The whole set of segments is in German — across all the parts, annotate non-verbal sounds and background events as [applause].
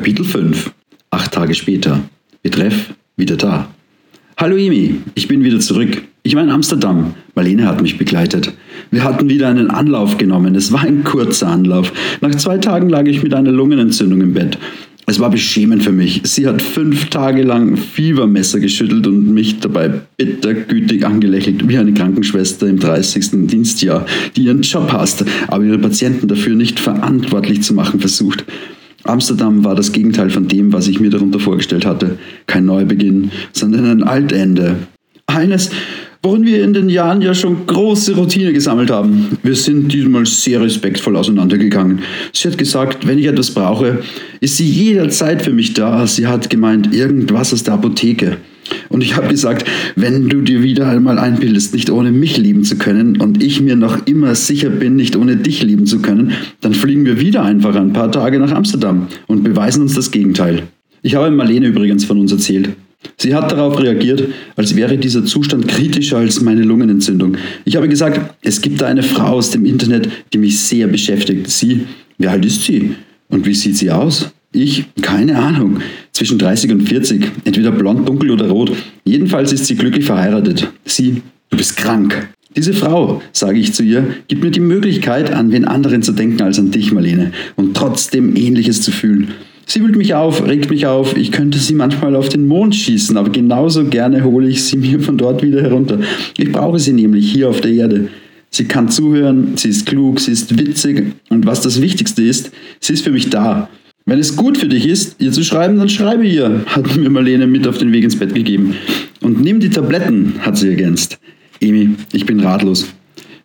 Kapitel 5 Acht Tage später. Betreff wieder da. Hallo Emi, ich bin wieder zurück. Ich war in Amsterdam. Marlene hat mich begleitet. Wir hatten wieder einen Anlauf genommen. Es war ein kurzer Anlauf. Nach zwei Tagen lag ich mit einer Lungenentzündung im Bett. Es war beschämend für mich. Sie hat fünf Tage lang Fiebermesser geschüttelt und mich dabei bittergütig angelächelt, wie eine Krankenschwester im 30. Dienstjahr, die ihren Job hasste, aber ihre Patienten dafür nicht verantwortlich zu machen versucht. Amsterdam war das Gegenteil von dem, was ich mir darunter vorgestellt hatte. Kein Neubeginn, sondern ein Altende. Eines, worin wir in den Jahren ja schon große Routine gesammelt haben. Wir sind diesmal sehr respektvoll auseinandergegangen. Sie hat gesagt, wenn ich etwas brauche, ist sie jederzeit für mich da. Sie hat gemeint, irgendwas aus der Apotheke. Und ich habe gesagt, wenn du dir wieder einmal einbildest, nicht ohne mich lieben zu können und ich mir noch immer sicher bin, nicht ohne dich lieben zu können, dann fliegen wir wieder einfach ein paar Tage nach Amsterdam und beweisen uns das Gegenteil. Ich habe Marlene übrigens von uns erzählt. Sie hat darauf reagiert, als wäre dieser Zustand kritischer als meine Lungenentzündung. Ich habe gesagt, es gibt da eine Frau aus dem Internet, die mich sehr beschäftigt. Sie, wie alt ist sie? Und wie sieht sie aus? Ich, keine Ahnung, zwischen 30 und 40, entweder blond, dunkel oder rot. Jedenfalls ist sie glücklich verheiratet. Sie, du bist krank. Diese Frau, sage ich zu ihr, gibt mir die Möglichkeit, an wen anderen zu denken als an dich, Marlene, und trotzdem Ähnliches zu fühlen. Sie wühlt mich auf, regt mich auf. Ich könnte sie manchmal auf den Mond schießen, aber genauso gerne hole ich sie [laughs] mir von dort wieder herunter. Ich brauche sie nämlich hier auf der Erde. Sie kann zuhören, sie ist klug, sie ist witzig und was das Wichtigste ist, sie ist für mich da. Wenn es gut für dich ist, ihr zu schreiben, dann schreibe ihr, hat mir Marlene mit auf den Weg ins Bett gegeben. Und nimm die Tabletten, hat sie ergänzt. Emi, ich bin ratlos.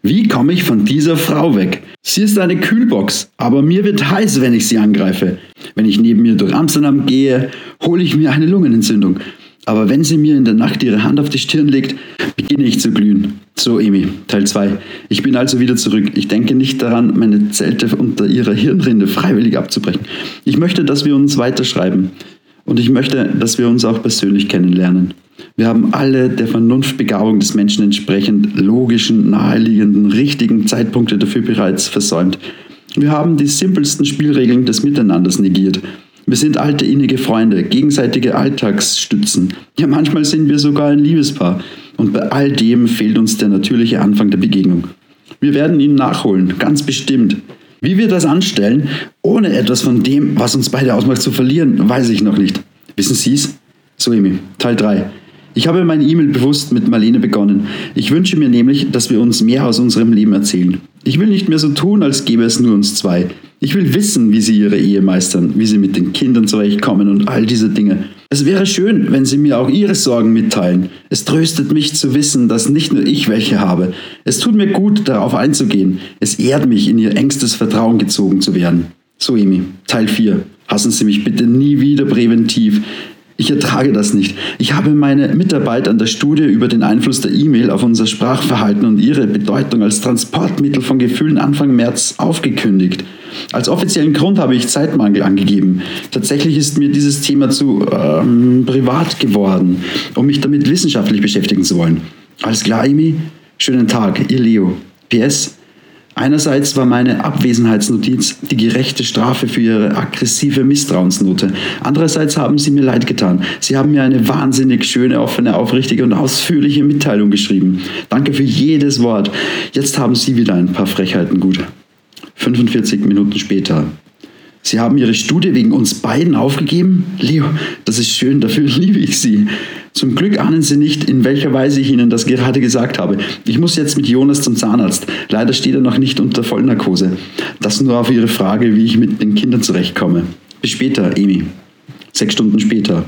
Wie komme ich von dieser Frau weg? Sie ist eine Kühlbox, aber mir wird heiß, wenn ich sie angreife. Wenn ich neben ihr durch Amsterdam gehe, hole ich mir eine Lungenentzündung. Aber wenn sie mir in der Nacht ihre Hand auf die Stirn legt, beginne ich zu glühen. So, Emi, Teil 2. Ich bin also wieder zurück. Ich denke nicht daran, meine Zelte unter ihrer Hirnrinde freiwillig abzubrechen. Ich möchte, dass wir uns weiterschreiben. Und ich möchte, dass wir uns auch persönlich kennenlernen. Wir haben alle der Vernunftbegabung des Menschen entsprechend logischen, naheliegenden, richtigen Zeitpunkte dafür bereits versäumt. Wir haben die simpelsten Spielregeln des Miteinanders negiert. Wir sind alte innige Freunde, gegenseitige Alltagsstützen. Ja, manchmal sind wir sogar ein Liebespaar. Und bei all dem fehlt uns der natürliche Anfang der Begegnung. Wir werden ihn nachholen, ganz bestimmt. Wie wir das anstellen, ohne etwas von dem, was uns beide ausmacht, zu verlieren, weiß ich noch nicht. Wissen Sie es? So, Emi, Teil 3. Ich habe meine E-Mail bewusst mit Marlene begonnen. Ich wünsche mir nämlich, dass wir uns mehr aus unserem Leben erzählen. Ich will nicht mehr so tun, als gäbe es nur uns zwei. Ich will wissen, wie sie ihre Ehe meistern, wie sie mit den Kindern zurechtkommen und all diese Dinge. Es wäre schön, wenn sie mir auch ihre Sorgen mitteilen. Es tröstet mich zu wissen, dass nicht nur ich welche habe. Es tut mir gut, darauf einzugehen. Es ehrt mich, in ihr engstes Vertrauen gezogen zu werden. So, Emi, Teil 4. Hassen Sie mich bitte nie wieder präventiv. Ich ertrage das nicht. Ich habe meine Mitarbeit an der Studie über den Einfluss der E-Mail auf unser Sprachverhalten und ihre Bedeutung als Transportmittel von Gefühlen Anfang März aufgekündigt. Als offiziellen Grund habe ich Zeitmangel angegeben. Tatsächlich ist mir dieses Thema zu ähm, privat geworden, um mich damit wissenschaftlich beschäftigen zu wollen. Alles klar, Amy? Schönen Tag, ihr Leo. PS, Einerseits war meine Abwesenheitsnotiz die gerechte Strafe für ihre aggressive Misstrauensnote. Andererseits haben sie mir leid getan. Sie haben mir eine wahnsinnig schöne, offene, aufrichtige und ausführliche Mitteilung geschrieben. Danke für jedes Wort. Jetzt haben Sie wieder ein paar Frechheiten gut. 45 Minuten später. Sie haben Ihre Studie wegen uns beiden aufgegeben? Leo, das ist schön, dafür [laughs] liebe ich Sie. Zum Glück ahnen Sie nicht, in welcher Weise ich Ihnen das gerade gesagt habe. Ich muss jetzt mit Jonas zum Zahnarzt. Leider steht er noch nicht unter Vollnarkose. Das nur auf Ihre Frage, wie ich mit den Kindern zurechtkomme. Bis später, Emi. Sechs Stunden später.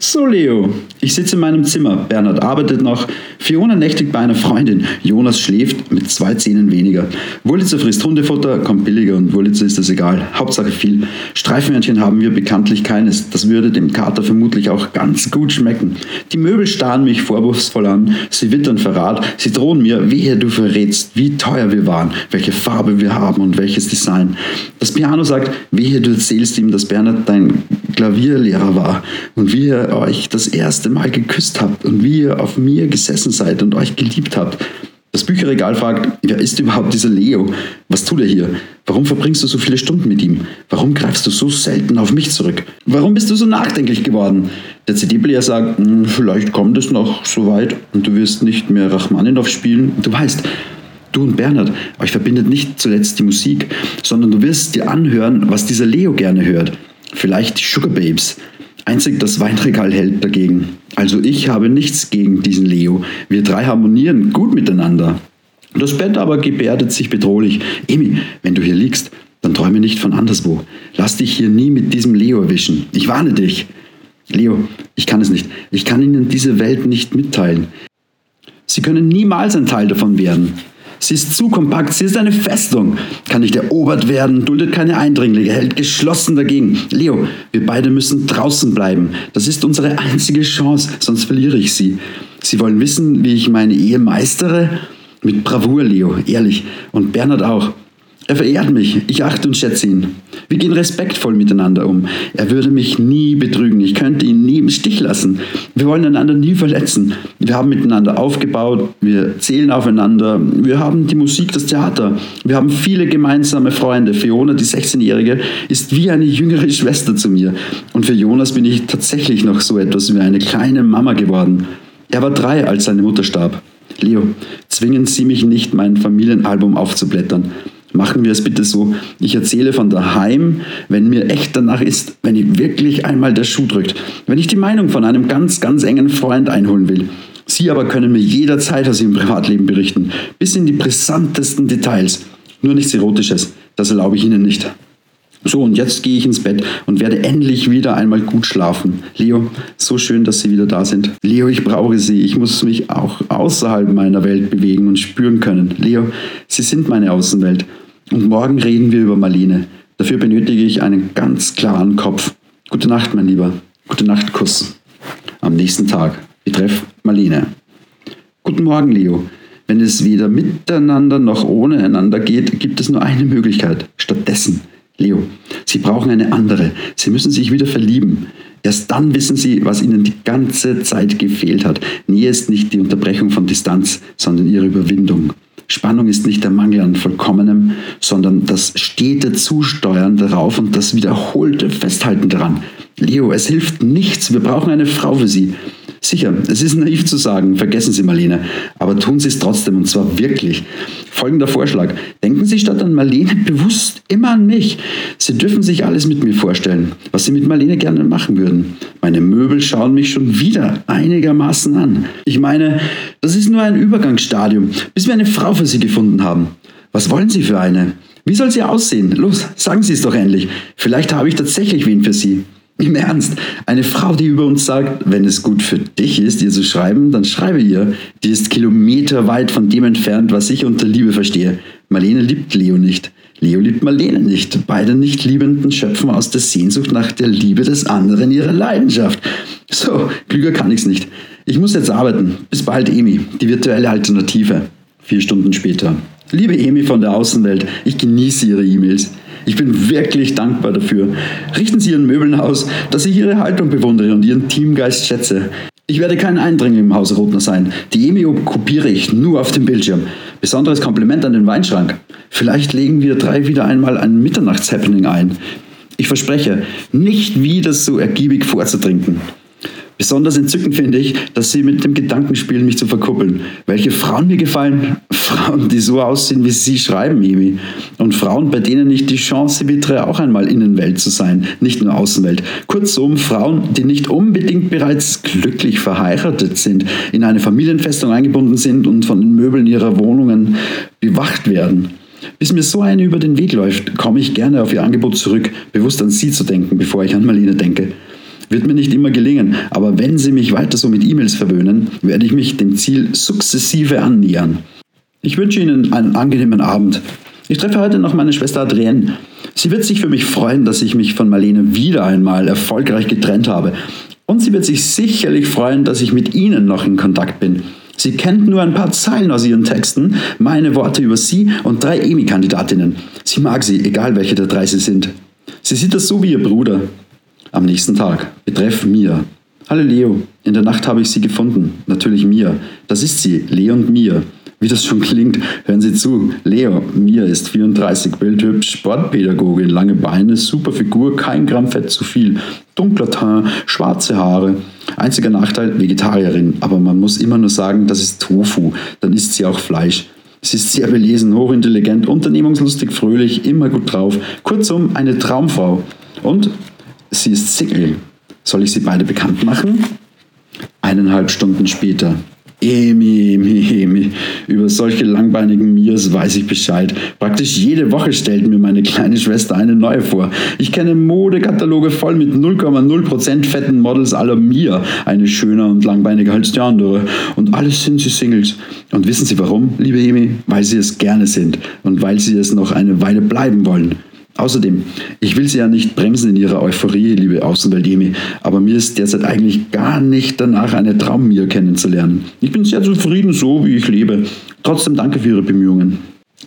So, Leo, ich sitze in meinem Zimmer. Bernhard arbeitet noch. Fiona nächtigt bei einer Freundin. Jonas schläft mit zwei Zähnen weniger. Wurlitzer frisst Hundefutter, kommt billiger und Wurlitzer ist das egal. Hauptsache viel. Streifenhörnchen haben wir bekanntlich keines. Das würde dem Kater vermutlich auch ganz gut schmecken. Die Möbel starren mich vorwurfsvoll an. Sie wittern Verrat. Sie drohen mir, wehe du verrätst, wie teuer wir waren, welche Farbe wir haben und welches Design. Das Piano sagt, wehe du erzählst ihm, dass Bernhard dein Klavierlehrer war und wie euch das erste Mal geküsst habt und wie ihr auf mir gesessen seid und euch geliebt habt. Das Bücherregal fragt, wer ist überhaupt dieser Leo? Was tut er hier? Warum verbringst du so viele Stunden mit ihm? Warum greifst du so selten auf mich zurück? Warum bist du so nachdenklich geworden? Der CD-Player sagt, hm, vielleicht kommt es noch so weit und du wirst nicht mehr Rachmaninoff spielen. Du weißt, Du und Bernhard, euch verbindet nicht zuletzt die Musik, sondern du wirst dir anhören, was dieser Leo gerne hört. Vielleicht die Sugar Babes. Einzig das Weinregal hält dagegen. Also ich habe nichts gegen diesen Leo. Wir drei harmonieren gut miteinander. Das Bett aber gebärdet sich bedrohlich. Emi, wenn du hier liegst, dann träume nicht von anderswo. Lass dich hier nie mit diesem Leo erwischen. Ich warne dich. Leo, ich kann es nicht. Ich kann Ihnen diese Welt nicht mitteilen. Sie können niemals ein Teil davon werden. Sie ist zu kompakt, sie ist eine Festung, kann nicht erobert werden, duldet keine Eindringlinge, hält geschlossen dagegen. Leo, wir beide müssen draußen bleiben. Das ist unsere einzige Chance, sonst verliere ich sie. Sie wollen wissen, wie ich meine Ehe meistere? Mit Bravour, Leo, ehrlich. Und Bernhard auch. Er verehrt mich, ich achte und schätze ihn. Wir gehen respektvoll miteinander um. Er würde mich nie betrügen, ich könnte ihn nie im Stich lassen. Wir wollen einander nie verletzen. Wir haben miteinander aufgebaut, wir zählen aufeinander, wir haben die Musik, das Theater. Wir haben viele gemeinsame Freunde. Fiona, die 16-Jährige, ist wie eine jüngere Schwester zu mir. Und für Jonas bin ich tatsächlich noch so etwas wie eine kleine Mama geworden. Er war drei, als seine Mutter starb. Leo, zwingen Sie mich nicht, mein Familienalbum aufzublättern. Machen wir es bitte so. Ich erzähle von daheim, wenn mir echt danach ist, wenn ich wirklich einmal der Schuh drückt. Wenn ich die Meinung von einem ganz, ganz engen Freund einholen will. Sie aber können mir jederzeit aus Ihrem Privatleben berichten. Bis in die brisantesten Details. Nur nichts Erotisches. Das erlaube ich Ihnen nicht. So, und jetzt gehe ich ins Bett und werde endlich wieder einmal gut schlafen. Leo, so schön, dass Sie wieder da sind. Leo, ich brauche Sie. Ich muss mich auch außerhalb meiner Welt bewegen und spüren können. Leo, Sie sind meine Außenwelt. Und morgen reden wir über Marlene. Dafür benötige ich einen ganz klaren Kopf. Gute Nacht, mein Lieber. Gute Nacht, Kuss. Am nächsten Tag. Betreff Marlene. Guten Morgen, Leo. Wenn es weder miteinander noch ohne einander geht, gibt es nur eine Möglichkeit. Stattdessen. Leo, Sie brauchen eine andere. Sie müssen sich wieder verlieben. Erst dann wissen Sie, was Ihnen die ganze Zeit gefehlt hat. Nähe ist nicht die Unterbrechung von Distanz, sondern ihre Überwindung. Spannung ist nicht der Mangel an Vollkommenem, sondern das stete Zusteuern darauf und das wiederholte Festhalten daran. Leo, es hilft nichts. Wir brauchen eine Frau für Sie. Sicher, es ist naiv zu sagen, vergessen Sie Marlene, aber tun Sie es trotzdem und zwar wirklich. Folgender Vorschlag. Denken Sie statt an Marlene bewusst immer an mich. Sie dürfen sich alles mit mir vorstellen, was Sie mit Marlene gerne machen würden. Meine Möbel schauen mich schon wieder einigermaßen an. Ich meine, das ist nur ein Übergangsstadium, bis wir eine Frau für Sie gefunden haben. Was wollen Sie für eine? Wie soll sie aussehen? Los, sagen Sie es doch endlich. Vielleicht habe ich tatsächlich wen für Sie. Im Ernst, eine Frau, die über uns sagt, wenn es gut für dich ist, ihr zu schreiben, dann schreibe ihr. Die ist kilometerweit von dem entfernt, was ich unter Liebe verstehe. Marlene liebt Leo nicht. Leo liebt Marlene nicht. Beide nicht liebenden schöpfen aus der Sehnsucht nach der Liebe des anderen ihre Leidenschaft. So, klüger kann ich's nicht. Ich muss jetzt arbeiten. Bis bald, Emi, die virtuelle Alternative. Vier Stunden später. Liebe Emi von der Außenwelt, ich genieße Ihre E-Mails. Ich bin wirklich dankbar dafür. Richten Sie Ihren Möbeln aus, dass ich Ihre Haltung bewundere und Ihren Teamgeist schätze. Ich werde kein Eindringling im Hause Rotner sein. Die Emio kopiere ich nur auf dem Bildschirm. Besonderes Kompliment an den Weinschrank. Vielleicht legen wir drei wieder einmal ein Mitternachtshappening ein. Ich verspreche, nicht wieder so ergiebig vorzutrinken. Besonders entzückend finde ich, dass sie mit dem Gedanken spielen, mich zu verkuppeln. Welche Frauen mir gefallen? Frauen, die so aussehen, wie sie schreiben, Emi. Und Frauen, bei denen ich die Chance wittere, auch einmal Innenwelt zu sein, nicht nur Außenwelt. Kurzum, Frauen, die nicht unbedingt bereits glücklich verheiratet sind, in eine Familienfestung eingebunden sind und von den Möbeln ihrer Wohnungen bewacht werden. Bis mir so eine über den Weg läuft, komme ich gerne auf ihr Angebot zurück, bewusst an sie zu denken, bevor ich an Marlene denke. Wird mir nicht immer gelingen, aber wenn Sie mich weiter so mit E-Mails verwöhnen, werde ich mich dem Ziel sukzessive annähern. Ich wünsche Ihnen einen angenehmen Abend. Ich treffe heute noch meine Schwester Adrienne. Sie wird sich für mich freuen, dass ich mich von Marlene wieder einmal erfolgreich getrennt habe. Und sie wird sich sicherlich freuen, dass ich mit Ihnen noch in Kontakt bin. Sie kennt nur ein paar Zeilen aus ihren Texten, meine Worte über Sie und drei EMI-Kandidatinnen. Sie mag sie, egal welche der drei sie sind. Sie sieht das so wie ihr Bruder. Am nächsten Tag. Betreff mir. Hallo Leo, in der Nacht habe ich Sie gefunden. Natürlich Mia. Das ist sie, Leo und Mia. Wie das schon klingt, hören Sie zu. Leo, Mia ist 34, bildhübsch, Sportpädagogin, lange Beine, super Figur, kein Gramm Fett zu viel, dunkler Teint, schwarze Haare. Einziger Nachteil, Vegetarierin, aber man muss immer nur sagen, das ist Tofu, dann isst sie auch Fleisch. Sie ist sehr belesen, hochintelligent, unternehmungslustig, fröhlich, immer gut drauf. Kurzum, eine Traumfrau. Und sie ist Single. Soll ich sie beide bekannt machen? Eineinhalb Stunden später. Emi, Emi, Emi. Über solche langbeinigen Mias weiß ich Bescheid. Praktisch jede Woche stellt mir meine kleine Schwester eine neue vor. Ich kenne Modekataloge voll mit 0,0% fetten Models aller Mia. Eine schöner und langbeiniger als die andere. Und alles sind sie Singles. Und wissen Sie warum, liebe Emi? Weil sie es gerne sind und weil sie es noch eine Weile bleiben wollen. Außerdem, ich will Sie ja nicht bremsen in Ihrer Euphorie, liebe Außenwelt-Emi, aber mir ist derzeit eigentlich gar nicht danach, eine Traum-Mir kennenzulernen. Ich bin sehr zufrieden so, wie ich lebe. Trotzdem danke für Ihre Bemühungen.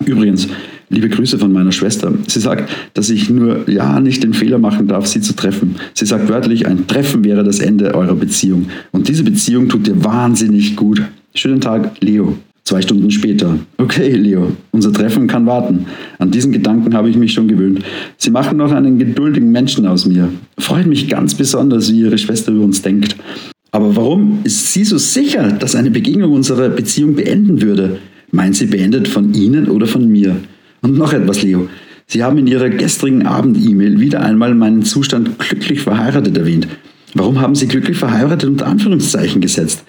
Übrigens, liebe Grüße von meiner Schwester. Sie sagt, dass ich nur ja nicht den Fehler machen darf, Sie zu treffen. Sie sagt wörtlich, ein Treffen wäre das Ende eurer Beziehung. Und diese Beziehung tut dir wahnsinnig gut. Schönen Tag, Leo. Zwei Stunden später. Okay, Leo, unser Treffen kann warten. An diesen Gedanken habe ich mich schon gewöhnt. Sie machen noch einen geduldigen Menschen aus mir. Freut mich ganz besonders, wie Ihre Schwester über uns denkt. Aber warum ist sie so sicher, dass eine Begegnung unserer Beziehung beenden würde? Meint sie beendet von Ihnen oder von mir? Und noch etwas, Leo. Sie haben in Ihrer gestrigen Abend-E-Mail wieder einmal meinen Zustand glücklich verheiratet erwähnt. Warum haben Sie glücklich verheiratet unter Anführungszeichen gesetzt?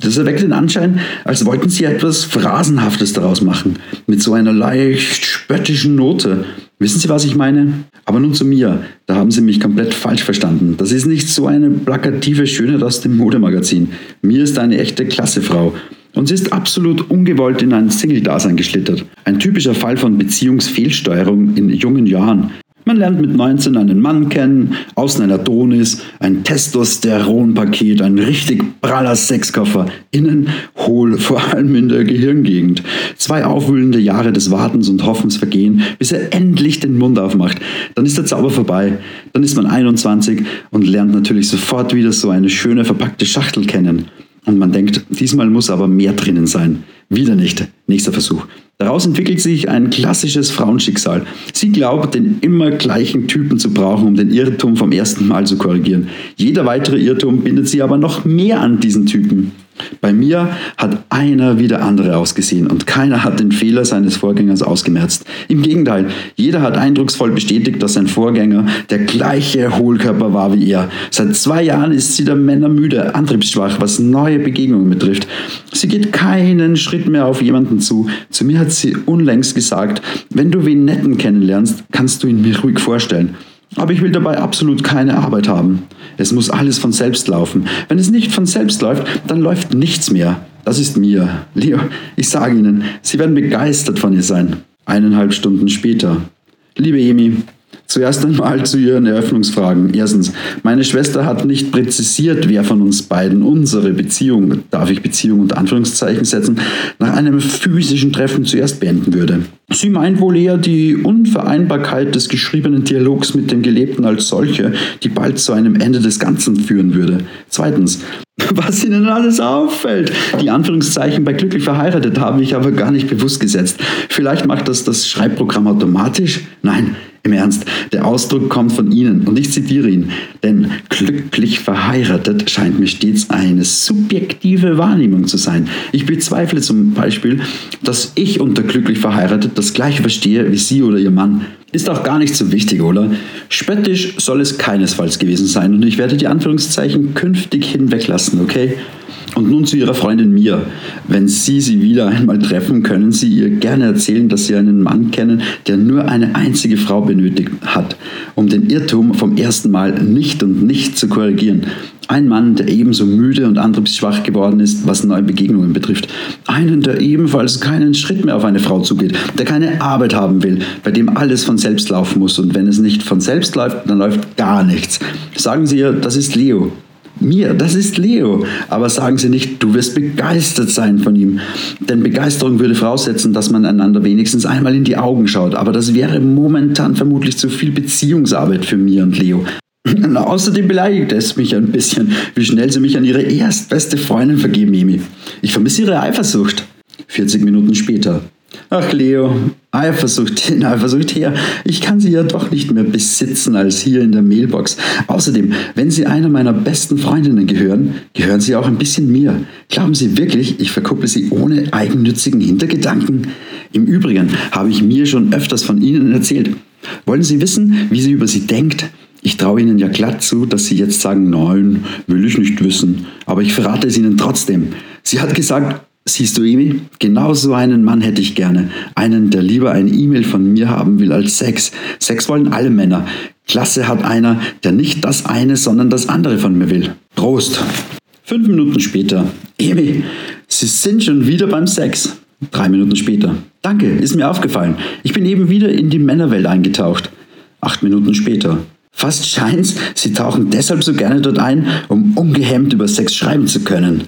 Das erweckt den Anschein, als wollten sie etwas Phrasenhaftes daraus machen, mit so einer leicht spöttischen Note. Wissen Sie, was ich meine? Aber nun zu mir. Da haben Sie mich komplett falsch verstanden. Das ist nicht so eine plakative Schönheit aus dem Modemagazin. Mir ist eine echte Klassefrau. Und sie ist absolut ungewollt in ein Single-Dasein geschlittert. Ein typischer Fall von Beziehungsfehlsteuerung in jungen Jahren. Man lernt mit 19 einen Mann kennen, außen ein Adonis, ein Testosteronpaket, ein richtig praller Sexkoffer, innen hohl, [laughs] vor allem in der Gehirngegend. Zwei aufwühlende Jahre des Wartens und Hoffens vergehen, bis er endlich den Mund aufmacht. Dann ist der Zauber vorbei. Dann ist man 21 und lernt natürlich sofort wieder so eine schöne verpackte Schachtel kennen. Und man denkt, diesmal muss aber mehr drinnen sein. Wieder nicht. Nächster Versuch. Daraus entwickelt sich ein klassisches Frauenschicksal. Sie glaubt, den immer gleichen Typen zu brauchen, um den Irrtum vom ersten Mal zu korrigieren. Jeder weitere Irrtum bindet sie aber noch mehr an diesen Typen. Bei mir hat einer wie der andere ausgesehen und keiner hat den Fehler seines Vorgängers ausgemerzt. Im Gegenteil, jeder hat eindrucksvoll bestätigt, dass sein Vorgänger der gleiche Hohlkörper war wie er. Seit zwei Jahren ist sie der Männer müde, antriebsschwach, was neue Begegnungen betrifft. Sie geht keinen Schritt mehr auf jemanden zu. Zu mir hat sie unlängst gesagt, wenn du wen netten kennenlernst, kannst du ihn mir ruhig vorstellen. Aber ich will dabei absolut keine Arbeit haben. Es muss alles von selbst laufen. Wenn es nicht von selbst läuft, dann läuft nichts mehr. Das ist mir. Leo, ich sage Ihnen, Sie werden begeistert von ihr sein. Eineinhalb Stunden später. Liebe Emi, Zuerst einmal zu Ihren Eröffnungsfragen. Erstens, meine Schwester hat nicht präzisiert, wer von uns beiden unsere Beziehung, darf ich Beziehung unter Anführungszeichen setzen, nach einem physischen Treffen zuerst beenden würde. Sie meint wohl eher die Unvereinbarkeit des geschriebenen Dialogs mit dem Gelebten als solche, die bald zu einem Ende des Ganzen führen würde. Zweitens, [laughs] was ihnen alles auffällt. Die Anführungszeichen bei glücklich verheiratet habe ich aber gar nicht bewusst gesetzt. Vielleicht macht das das Schreibprogramm automatisch? Nein, im Ernst, der Ausdruck kommt von Ihnen und ich zitiere ihn, denn glücklich verheiratet scheint mir stets eine subjektive Wahrnehmung zu sein. Ich bezweifle zum Beispiel, dass ich unter glücklich verheiratet das gleiche verstehe wie Sie oder Ihr Mann. Ist auch gar nicht so wichtig, oder? Spöttisch soll es keinesfalls gewesen sein und ich werde die Anführungszeichen künftig hinweglassen, okay? Und nun zu Ihrer Freundin Mia. Wenn Sie sie wieder einmal treffen, können Sie ihr gerne erzählen, dass Sie einen Mann kennen, der nur eine einzige Frau benötigt hat, um den Irrtum vom ersten Mal nicht und nicht zu korrigieren. Ein Mann, der ebenso müde und antriebsschwach geworden ist, was neue Begegnungen betrifft. Einen, der ebenfalls keinen Schritt mehr auf eine Frau zugeht, der keine Arbeit haben will, bei dem alles von selbst laufen muss. Und wenn es nicht von selbst läuft, dann läuft gar nichts. Sagen Sie ihr, das ist Leo. Mir, das ist Leo. Aber sagen Sie nicht, du wirst begeistert sein von ihm. Denn Begeisterung würde voraussetzen, dass man einander wenigstens einmal in die Augen schaut. Aber das wäre momentan vermutlich zu viel Beziehungsarbeit für mir und Leo. [laughs] Außerdem beleidigt es mich ein bisschen, wie schnell sie mich an ihre erstbeste Freundin vergeben, Mimi. Ich vermisse ihre Eifersucht. 40 Minuten später. Ach Leo, Eifersucht hin, Eifersucht her. Ich kann sie ja doch nicht mehr besitzen als hier in der Mailbox. Außerdem, wenn Sie einer meiner besten Freundinnen gehören, gehören Sie auch ein bisschen mir. Glauben Sie wirklich, ich verkupple Sie ohne eigennützigen Hintergedanken? Im Übrigen habe ich mir schon öfters von Ihnen erzählt. Wollen Sie wissen, wie sie über Sie denkt? Ich traue Ihnen ja glatt zu, dass Sie jetzt sagen, nein, will ich nicht wissen. Aber ich verrate es Ihnen trotzdem. Sie hat gesagt, Siehst du, Emi, genau so einen Mann hätte ich gerne. Einen, der lieber ein E-Mail von mir haben will als Sex. Sex wollen alle Männer. Klasse hat einer, der nicht das eine, sondern das andere von mir will. Prost. Fünf Minuten später. Emi, Sie sind schon wieder beim Sex. Drei Minuten später. Danke, ist mir aufgefallen. Ich bin eben wieder in die Männerwelt eingetaucht. Acht Minuten später. Fast scheint's, Sie tauchen deshalb so gerne dort ein, um ungehemmt über Sex schreiben zu können.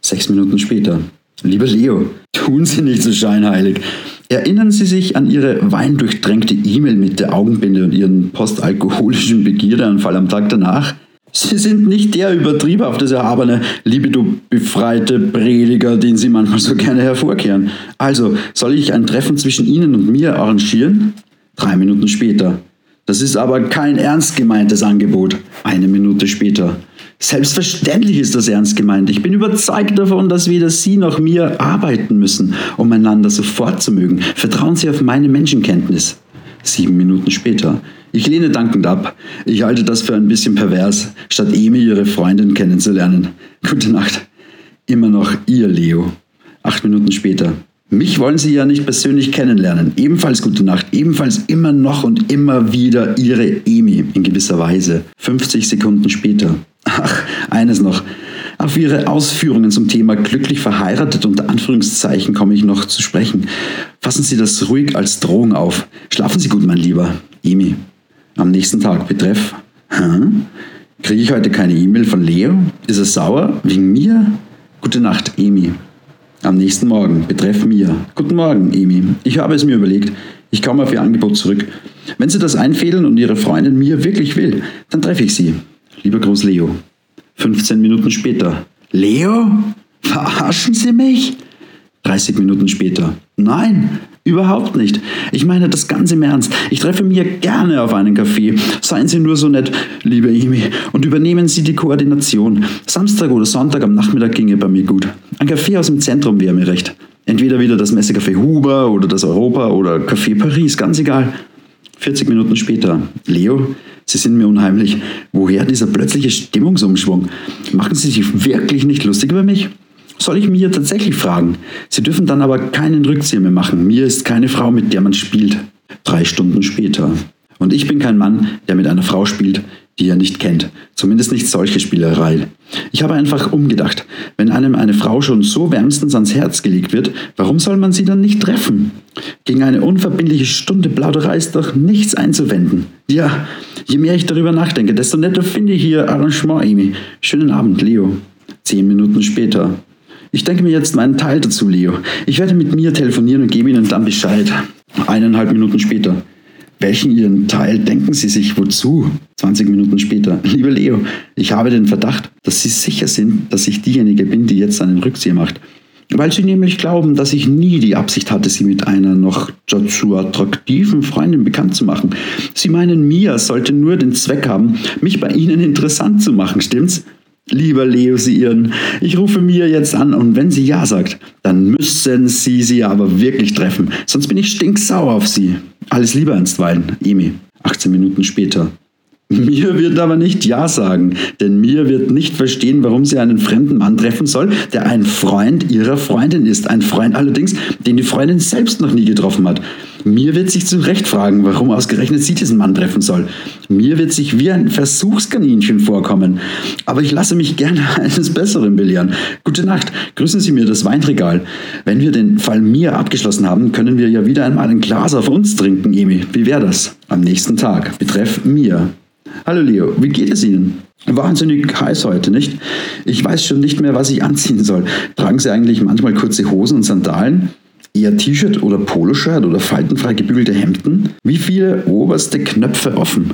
Sechs Minuten später. Lieber Leo, tun Sie nicht so scheinheilig. Erinnern Sie sich an Ihre weindurchtränkte E-Mail mit der Augenbinde und Ihren postalkoholischen Begierdeanfall am Tag danach? Sie sind nicht der übertriebhafte, erhabene, liebe befreite Prediger, den Sie manchmal so gerne hervorkehren. Also, soll ich ein Treffen zwischen Ihnen und mir arrangieren? Drei Minuten später. Das ist aber kein ernst gemeintes Angebot. Eine Minute später. Selbstverständlich ist das ernst gemeint. Ich bin überzeugt davon, dass weder Sie noch mir arbeiten müssen, um einander sofort zu mögen. Vertrauen Sie auf meine Menschenkenntnis. Sieben Minuten später. Ich lehne dankend ab. Ich halte das für ein bisschen pervers, statt Emi ihre Freundin kennenzulernen. Gute Nacht. Immer noch Ihr Leo. Acht Minuten später. Mich wollen Sie ja nicht persönlich kennenlernen. Ebenfalls gute Nacht. Ebenfalls immer noch und immer wieder Ihre Emi in gewisser Weise. 50 Sekunden später. Ach, eines noch. Auf Ihre Ausführungen zum Thema glücklich verheiratet unter Anführungszeichen komme ich noch zu sprechen. Fassen Sie das ruhig als Drohung auf. Schlafen Sie gut, mein Lieber. Emi. Am nächsten Tag betreff. Hä? Kriege ich heute keine E-Mail von Leo? Ist er sauer? Wegen mir? Gute Nacht, Emi. Am nächsten Morgen, betreff mir. Guten Morgen, Emi. Ich habe es mir überlegt. Ich komme auf Ihr Angebot zurück. Wenn Sie das einfädeln und Ihre Freundin mir wirklich will, dann treffe ich Sie. Lieber Gruß Leo. 15 Minuten später. Leo? Verarschen Sie mich? 30 Minuten später. Nein, überhaupt nicht. Ich meine das Ganze im Ernst. Ich treffe mir gerne auf einen Kaffee. Seien Sie nur so nett, liebe Emi, und übernehmen Sie die Koordination. Samstag oder Sonntag am Nachmittag ginge bei mir gut. Ein Kaffee aus dem Zentrum wäre mir recht. Entweder wieder das Messecafé Huber oder das Europa oder Café Paris, ganz egal. 40 Minuten später. Leo, Sie sind mir unheimlich. Woher dieser plötzliche Stimmungsumschwung? Machen Sie sich wirklich nicht lustig über mich? Soll ich mir tatsächlich fragen? Sie dürfen dann aber keinen Rückzieher mehr machen. Mir ist keine Frau, mit der man spielt. Drei Stunden später. Und ich bin kein Mann, der mit einer Frau spielt, die er nicht kennt. Zumindest nicht solche Spielerei. Ich habe einfach umgedacht. Wenn einem eine Frau schon so wärmstens ans Herz gelegt wird, warum soll man sie dann nicht treffen? Gegen eine unverbindliche Stunde Plauderei ist doch nichts einzuwenden. Ja, je mehr ich darüber nachdenke, desto netter finde ich Ihr Arrangement, Amy. Schönen Abend, Leo. Zehn Minuten später. Ich denke mir jetzt meinen Teil dazu, Leo. Ich werde mit mir telefonieren und gebe Ihnen dann Bescheid. Eineinhalb Minuten später. Welchen Ihren Teil denken Sie sich wozu? 20 Minuten später. [laughs] Lieber Leo, ich habe den Verdacht, dass Sie sicher sind, dass ich diejenige bin, die jetzt einen Rückzieher macht. Weil Sie nämlich glauben, dass ich nie die Absicht hatte, Sie mit einer noch dazu attraktiven Freundin bekannt zu machen. Sie meinen, Mia sollte nur den Zweck haben, mich bei Ihnen interessant zu machen, stimmt's? Lieber Leo, Sie irren. Ich rufe Mia jetzt an und wenn sie Ja sagt, dann müssen Sie sie aber wirklich treffen. Sonst bin ich stinksauer auf Sie. Alles Liebe einstweilen, Emi. 18 Minuten später. Mir wird aber nicht Ja sagen, denn mir wird nicht verstehen, warum sie einen fremden Mann treffen soll, der ein Freund ihrer Freundin ist. Ein Freund allerdings, den die Freundin selbst noch nie getroffen hat. Mir wird sich zu Recht fragen, warum ausgerechnet sie diesen Mann treffen soll. Mir wird sich wie ein Versuchskaninchen vorkommen. Aber ich lasse mich gerne [laughs] eines Besseren belehren. Gute Nacht, grüßen Sie mir das Weinregal. Wenn wir den Fall Mia abgeschlossen haben, können wir ja wieder einmal ein Glas auf uns trinken, Emi. Wie wäre das? Am nächsten Tag. Betreff Mia. Hallo Leo, wie geht es Ihnen? Wahnsinnig heiß heute, nicht? Ich weiß schon nicht mehr, was ich anziehen soll. Tragen Sie eigentlich manchmal kurze Hosen und Sandalen? Eher T-Shirt oder Poloshirt oder faltenfrei gebügelte Hemden? Wie viele oberste Knöpfe offen?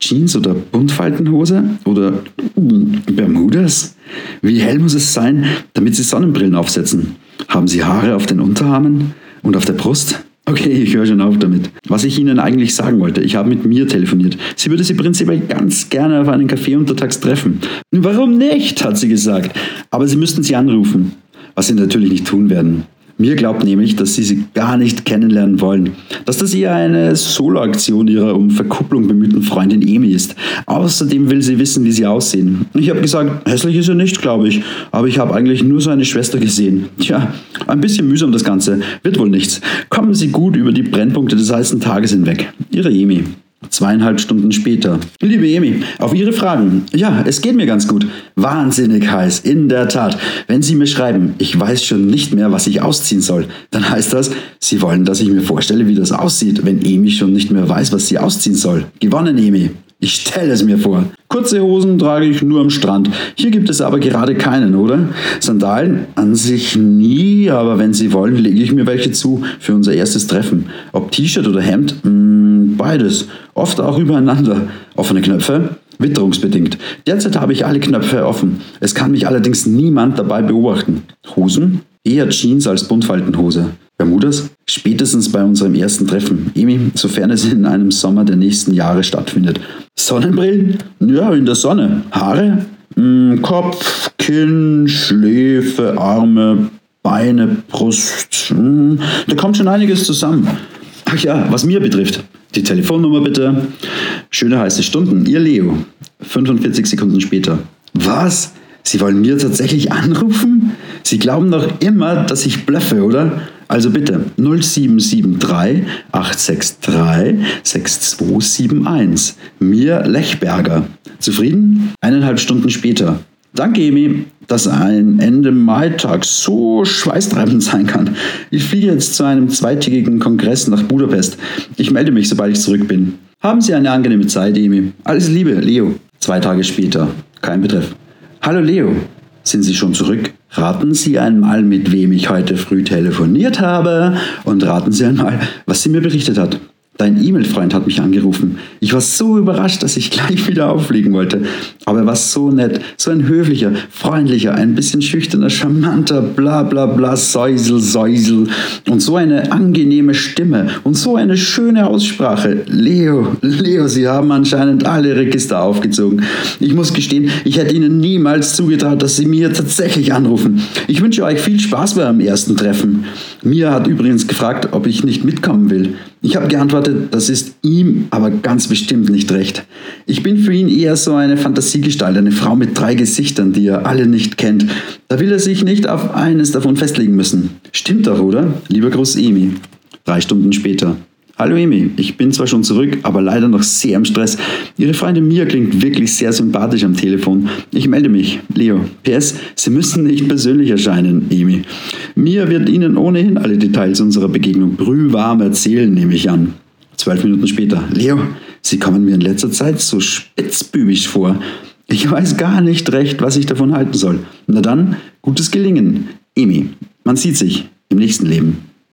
Jeans oder Buntfaltenhose oder Bermudas? Wie hell muss es sein, damit Sie Sonnenbrillen aufsetzen? Haben Sie Haare auf den Unterarmen und auf der Brust? Okay, ich höre schon auf damit. Was ich Ihnen eigentlich sagen wollte, ich habe mit mir telefoniert. Sie würde Sie prinzipiell ganz gerne auf einen Café untertags treffen. Warum nicht, hat sie gesagt. Aber Sie müssten sie anrufen. Was Sie natürlich nicht tun werden. Mir glaubt nämlich, dass sie sie gar nicht kennenlernen wollen. Dass das eher eine Solo-Aktion ihrer um Verkupplung bemühten Freundin Emi ist. Außerdem will sie wissen, wie sie aussehen. Ich habe gesagt, hässlich ist sie nicht, glaube ich. Aber ich habe eigentlich nur so eine Schwester gesehen. Tja, ein bisschen mühsam das Ganze. Wird wohl nichts. Kommen Sie gut über die Brennpunkte des heißen Tages hinweg. Ihre Emi. Zweieinhalb Stunden später. Liebe Emi, auf Ihre Fragen. Ja, es geht mir ganz gut. Wahnsinnig heiß, in der Tat. Wenn Sie mir schreiben, ich weiß schon nicht mehr, was ich ausziehen soll, dann heißt das, Sie wollen, dass ich mir vorstelle, wie das aussieht, wenn Emi schon nicht mehr weiß, was sie ausziehen soll. Gewonnen, Emi. Ich stelle es mir vor. Kurze Hosen trage ich nur am Strand. Hier gibt es aber gerade keinen, oder? Sandalen an sich nie, aber wenn Sie wollen, lege ich mir welche zu für unser erstes Treffen. Ob T-Shirt oder Hemd? Mh, hm, beides. Oft auch übereinander. Offene Knöpfe? Witterungsbedingt. Derzeit habe ich alle Knöpfe offen. Es kann mich allerdings niemand dabei beobachten. Hosen? Eher Jeans als Buntfaltenhose. Bermudas? Spätestens bei unserem ersten Treffen. Emi, sofern es in einem Sommer der nächsten Jahre stattfindet. Sonnenbrillen? Ja, in der Sonne. Haare? Hm, Kopf, Kinn, Schläfe, Arme, Beine, Brust. Hm, da kommt schon einiges zusammen. Ach ja, was mir betrifft. Die Telefonnummer bitte. Schöne heiße Stunden. Ihr Leo. 45 Sekunden später. Was? Sie wollen mir tatsächlich anrufen? Sie glauben doch immer, dass ich blöffe, oder? Also bitte 0773 863 6271. Mir Lechberger. Zufrieden? Eineinhalb Stunden später. Danke, Emi, dass ein Ende Mai-Tag so schweißtreibend sein kann. Ich fliege jetzt zu einem zweitägigen Kongress nach Budapest. Ich melde mich, sobald ich zurück bin. Haben Sie eine angenehme Zeit, Emi. Alles Liebe, Leo. Zwei Tage später. Kein Betreff. Hallo, Leo. Sind Sie schon zurück? Raten Sie einmal, mit wem ich heute früh telefoniert habe und raten Sie einmal, was sie mir berichtet hat. Dein E-Mail-Freund hat mich angerufen. Ich war so überrascht, dass ich gleich wieder auflegen wollte. Aber er war so nett, so ein höflicher, freundlicher, ein bisschen schüchterner, charmanter, bla bla bla, Säusel, Säusel. Und so eine angenehme Stimme und so eine schöne Aussprache. Leo, Leo, Sie haben anscheinend alle Register aufgezogen. Ich muss gestehen, ich hätte Ihnen niemals zugetraut, dass Sie mir tatsächlich anrufen. Ich wünsche euch viel Spaß beim ersten Treffen. Mia hat übrigens gefragt, ob ich nicht mitkommen will. Ich habe geantwortet, das ist ihm aber ganz bestimmt nicht recht. Ich bin für ihn eher so eine Fantasiegestalt, eine Frau mit drei Gesichtern, die er alle nicht kennt. Da will er sich nicht auf eines davon festlegen müssen. Stimmt doch, oder? Lieber Groß Emi. Drei Stunden später. Hallo Emi, ich bin zwar schon zurück, aber leider noch sehr im Stress. Ihre Freundin Mia klingt wirklich sehr sympathisch am Telefon. Ich melde mich. Leo, PS, Sie müssen nicht persönlich erscheinen, Emi. Mia wird Ihnen ohnehin alle Details unserer Begegnung brühwarm erzählen, nehme ich an. Zwölf Minuten später. Leo, Sie kommen mir in letzter Zeit so spitzbübig vor. Ich weiß gar nicht recht, was ich davon halten soll. Na dann, gutes Gelingen. Emi, man sieht sich im nächsten Leben.